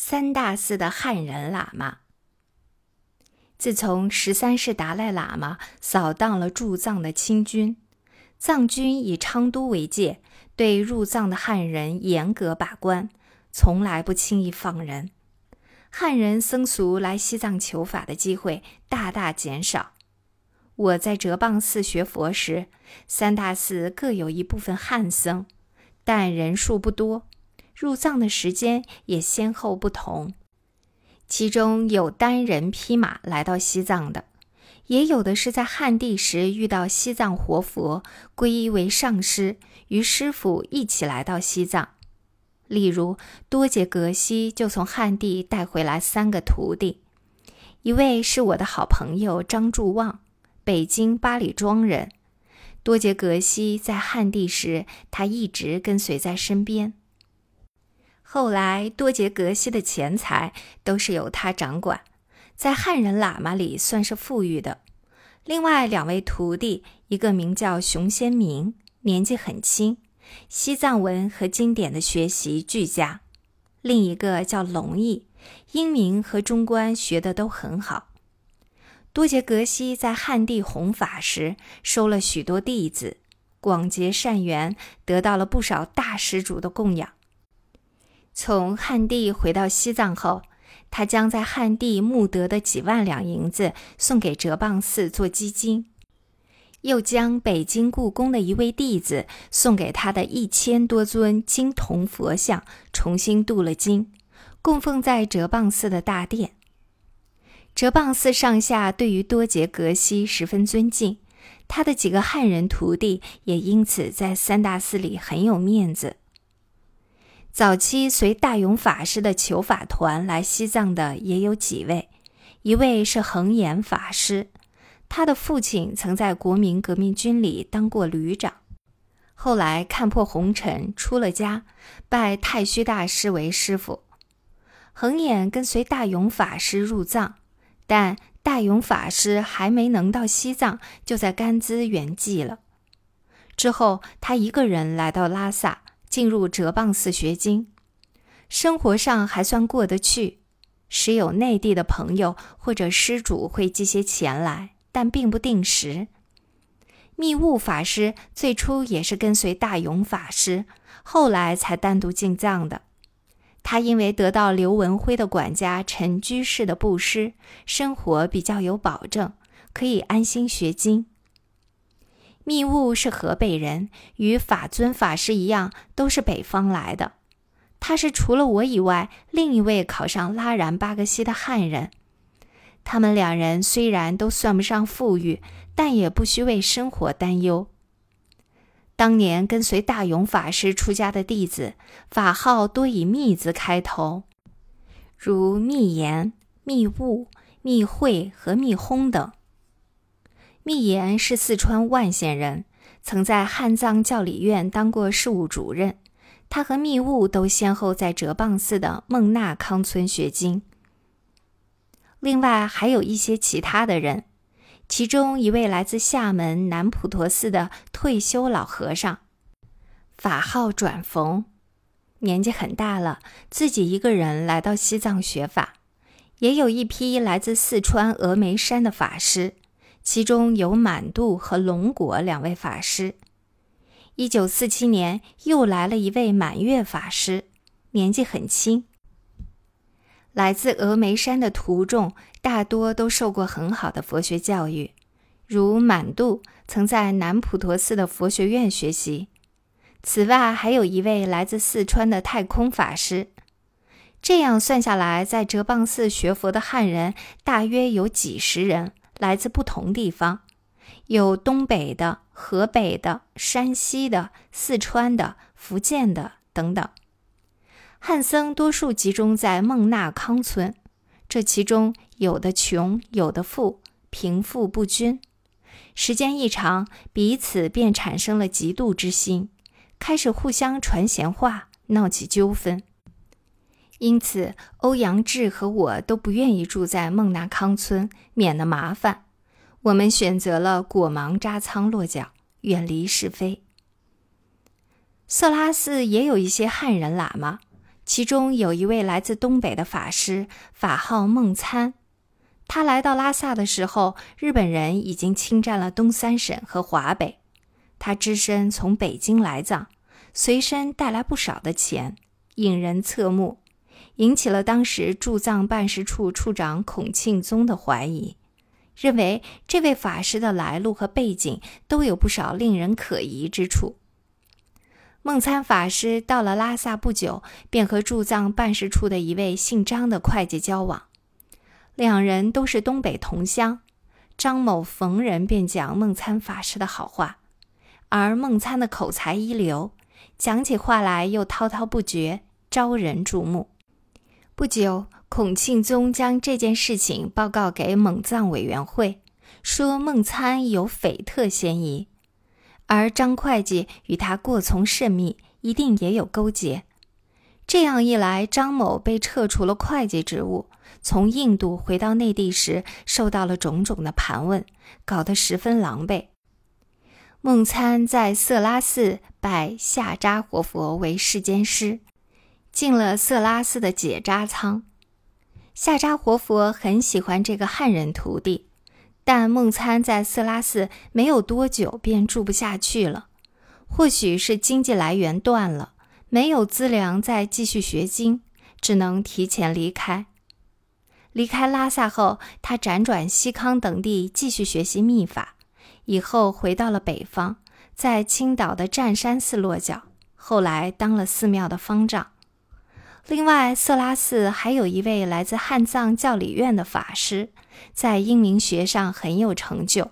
三大寺的汉人喇嘛。自从十三世达赖喇嘛扫荡了驻藏的清军，藏军以昌都为界，对入藏的汉人严格把关，从来不轻易放人。汉人僧俗来西藏求法的机会大大减少。我在哲蚌寺学佛时，三大寺各有一部分汉僧，但人数不多。入藏的时间也先后不同，其中有单人匹马来到西藏的，也有的是在汉地时遇到西藏活佛，皈依为上师，与师傅一起来到西藏。例如多杰格西就从汉地带回来三个徒弟，一位是我的好朋友张柱旺，北京八里庄人。多杰格西在汉地时，他一直跟随在身边。后来，多杰格西的钱财都是由他掌管，在汉人喇嘛里算是富裕的。另外两位徒弟，一个名叫熊先明，年纪很轻，西藏文和经典的学习俱佳；另一个叫龙毅，英明和中观学的都很好。多杰格西在汉地弘法时，收了许多弟子，广结善缘，得到了不少大施主的供养。从汉地回到西藏后，他将在汉地募得的几万两银子送给哲蚌寺做基金，又将北京故宫的一位弟子送给他的一千多尊金铜佛像重新镀了金，供奉在哲蚌寺的大殿。哲蚌寺上下对于多杰格西十分尊敬，他的几个汉人徒弟也因此在三大寺里很有面子。早期随大勇法师的求法团来西藏的也有几位，一位是恒言法师，他的父亲曾在国民革命军里当过旅长，后来看破红尘出了家，拜太虚大师为师傅。恒眼跟随大勇法师入藏，但大勇法师还没能到西藏，就在甘孜圆寂了。之后，他一个人来到拉萨。进入哲蚌寺学经，生活上还算过得去，时有内地的朋友或者施主会寄些钱来，但并不定时。密悟法师最初也是跟随大勇法师，后来才单独进藏的。他因为得到刘文辉的管家陈居士的布施，生活比较有保证，可以安心学经。密悟是河北人，与法尊法师一样，都是北方来的。他是除了我以外另一位考上拉然巴格西的汉人。他们两人虽然都算不上富裕，但也不需为生活担忧。当年跟随大勇法师出家的弟子，法号多以“密”字开头，如密言、密悟、密会和密轰等。密言是四川万县人，曾在汉藏教理院当过事务主任。他和密悟都先后在哲蚌寺的孟纳康村学经。另外还有一些其他的人，其中一位来自厦门南普陀寺的退休老和尚，法号转逢，年纪很大了，自己一个人来到西藏学法。也有一批来自四川峨眉山的法师。其中有满度和龙果两位法师。一九四七年，又来了一位满月法师，年纪很轻。来自峨眉山的徒众大多都受过很好的佛学教育，如满度曾在南普陀寺的佛学院学习。此外，还有一位来自四川的太空法师。这样算下来，在哲蚌寺学佛的汉人大约有几十人。来自不同地方，有东北的、河北的、山西的、四川的、福建的等等。汉僧多数集中在孟纳康村，这其中有的穷，有的富，贫富不均。时间一长，彼此便产生了嫉妒之心，开始互相传闲话，闹起纠纷。因此，欧阳志和我都不愿意住在孟纳康村，免得麻烦。我们选择了果芒扎仓落脚，远离是非。色拉寺也有一些汉人喇嘛，其中有一位来自东北的法师，法号孟参。他来到拉萨的时候，日本人已经侵占了东三省和华北。他只身从北京来藏，随身带来不少的钱，引人侧目，引起了当时驻藏办事处处长孔庆宗的怀疑，认为这位法师的来路和背景都有不少令人可疑之处。梦参法师到了拉萨不久，便和驻藏办事处的一位姓张的会计交往。两人都是东北同乡，张某逢人便讲孟参法师的好话，而孟参的口才一流，讲起话来又滔滔不绝，招人注目。不久，孔庆宗将这件事情报告给蒙藏委员会，说孟参有匪特嫌疑，而张会计与他过从甚密，一定也有勾结。这样一来，张某被撤除了会计职务，从印度回到内地时，受到了种种的盘问，搞得十分狼狈。孟参在色拉寺拜夏扎活佛为世间师，进了色拉寺的解扎仓。夏扎活佛很喜欢这个汉人徒弟，但孟参在色拉寺没有多久便住不下去了，或许是经济来源断了。没有资粮再继续学经，只能提前离开。离开拉萨后，他辗转西康等地继续学习秘法，以后回到了北方，在青岛的湛山寺落脚，后来当了寺庙的方丈。另外，色拉寺还有一位来自汉藏教理院的法师，在英明学上很有成就，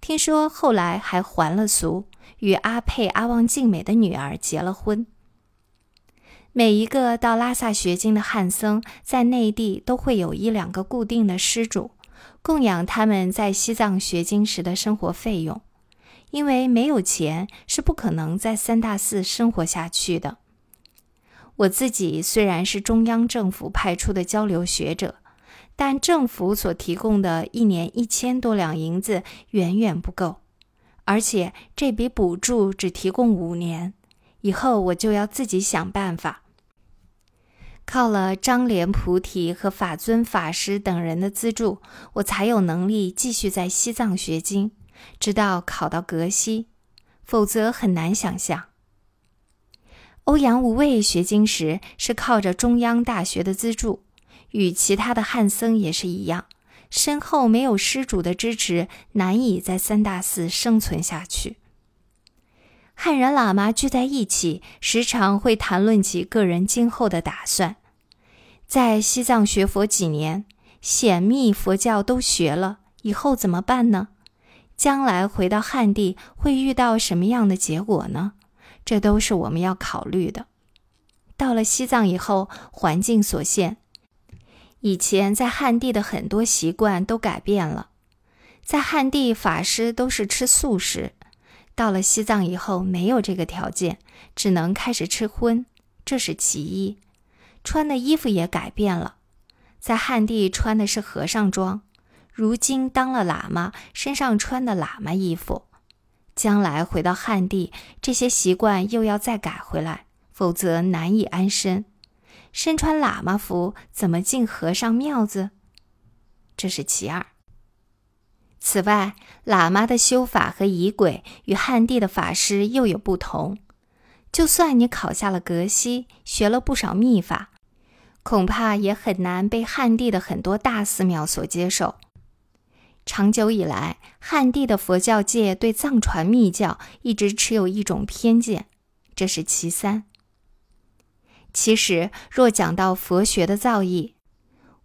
听说后来还还了俗，与阿佩阿旺静美的女儿结了婚。每一个到拉萨学经的汉僧，在内地都会有一两个固定的施主，供养他们在西藏学经时的生活费用。因为没有钱，是不可能在三大寺生活下去的。我自己虽然是中央政府派出的交流学者，但政府所提供的一年一千多两银子远远不够，而且这笔补助只提供五年，以后我就要自己想办法。靠了张莲菩提和法尊法师等人的资助，我才有能力继续在西藏学经，直到考到格西，否则很难想象。欧阳无畏学经时是靠着中央大学的资助，与其他的汉僧也是一样，身后没有施主的支持，难以在三大寺生存下去。汉人喇嘛聚在一起，时常会谈论起个人今后的打算。在西藏学佛几年，显密佛教都学了，以后怎么办呢？将来回到汉地会遇到什么样的结果呢？这都是我们要考虑的。到了西藏以后，环境所限，以前在汉地的很多习惯都改变了。在汉地，法师都是吃素食。到了西藏以后，没有这个条件，只能开始吃荤，这是其一。穿的衣服也改变了，在汉地穿的是和尚装，如今当了喇嘛，身上穿的喇嘛衣服。将来回到汉地，这些习惯又要再改回来，否则难以安身。身穿喇嘛服，怎么进和尚庙子？这是其二。此外，喇嘛的修法和仪轨与汉地的法师又有不同。就算你考下了格西，学了不少秘法，恐怕也很难被汉地的很多大寺庙所接受。长久以来，汉地的佛教界对藏传密教一直持有一种偏见，这是其三。其实，若讲到佛学的造诣，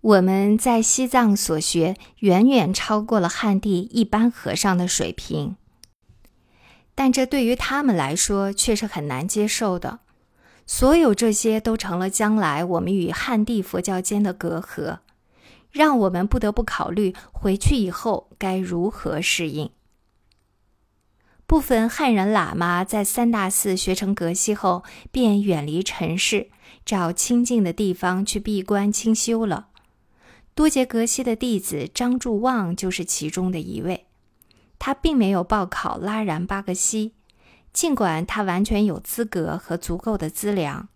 我们在西藏所学远远超过了汉地一般和尚的水平，但这对于他们来说却是很难接受的。所有这些都成了将来我们与汉地佛教间的隔阂，让我们不得不考虑回去以后该如何适应。部分汉人喇嘛在三大寺学成格西后，便远离尘世，找清静的地方去闭关清修了。多杰格西的弟子张柱旺就是其中的一位。他并没有报考拉然巴格西，尽管他完全有资格和足够的资粮。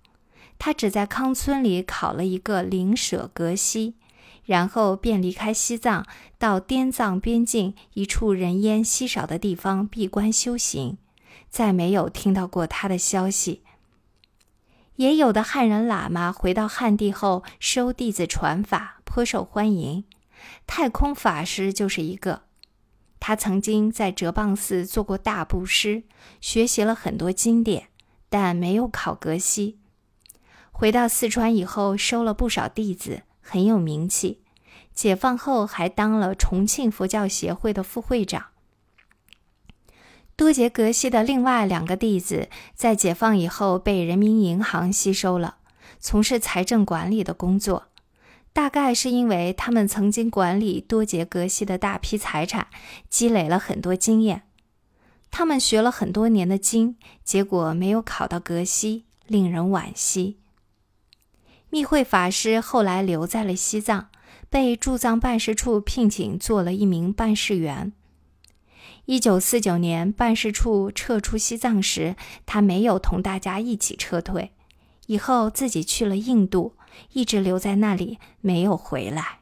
他只在康村里考了一个灵舍格西，然后便离开西藏，到滇藏边境一处人烟稀少的地方闭关修行，再没有听到过他的消息。也有的汉人喇嘛回到汉地后收弟子传法，颇受欢迎。太空法师就是一个。他曾经在哲蚌寺做过大布施，学习了很多经典，但没有考格西。回到四川以后，收了不少弟子，很有名气。解放后还当了重庆佛教协会的副会长。多杰格西的另外两个弟子在解放以后被人民银行吸收了，从事财政管理的工作。大概是因为他们曾经管理多杰格西的大批财产，积累了很多经验。他们学了很多年的经，结果没有考到格西，令人惋惜。密会法师后来留在了西藏，被驻藏办事处聘请做了一名办事员。一九四九年，办事处撤出西藏时，他没有同大家一起撤退，以后自己去了印度。一直留在那里，没有回来。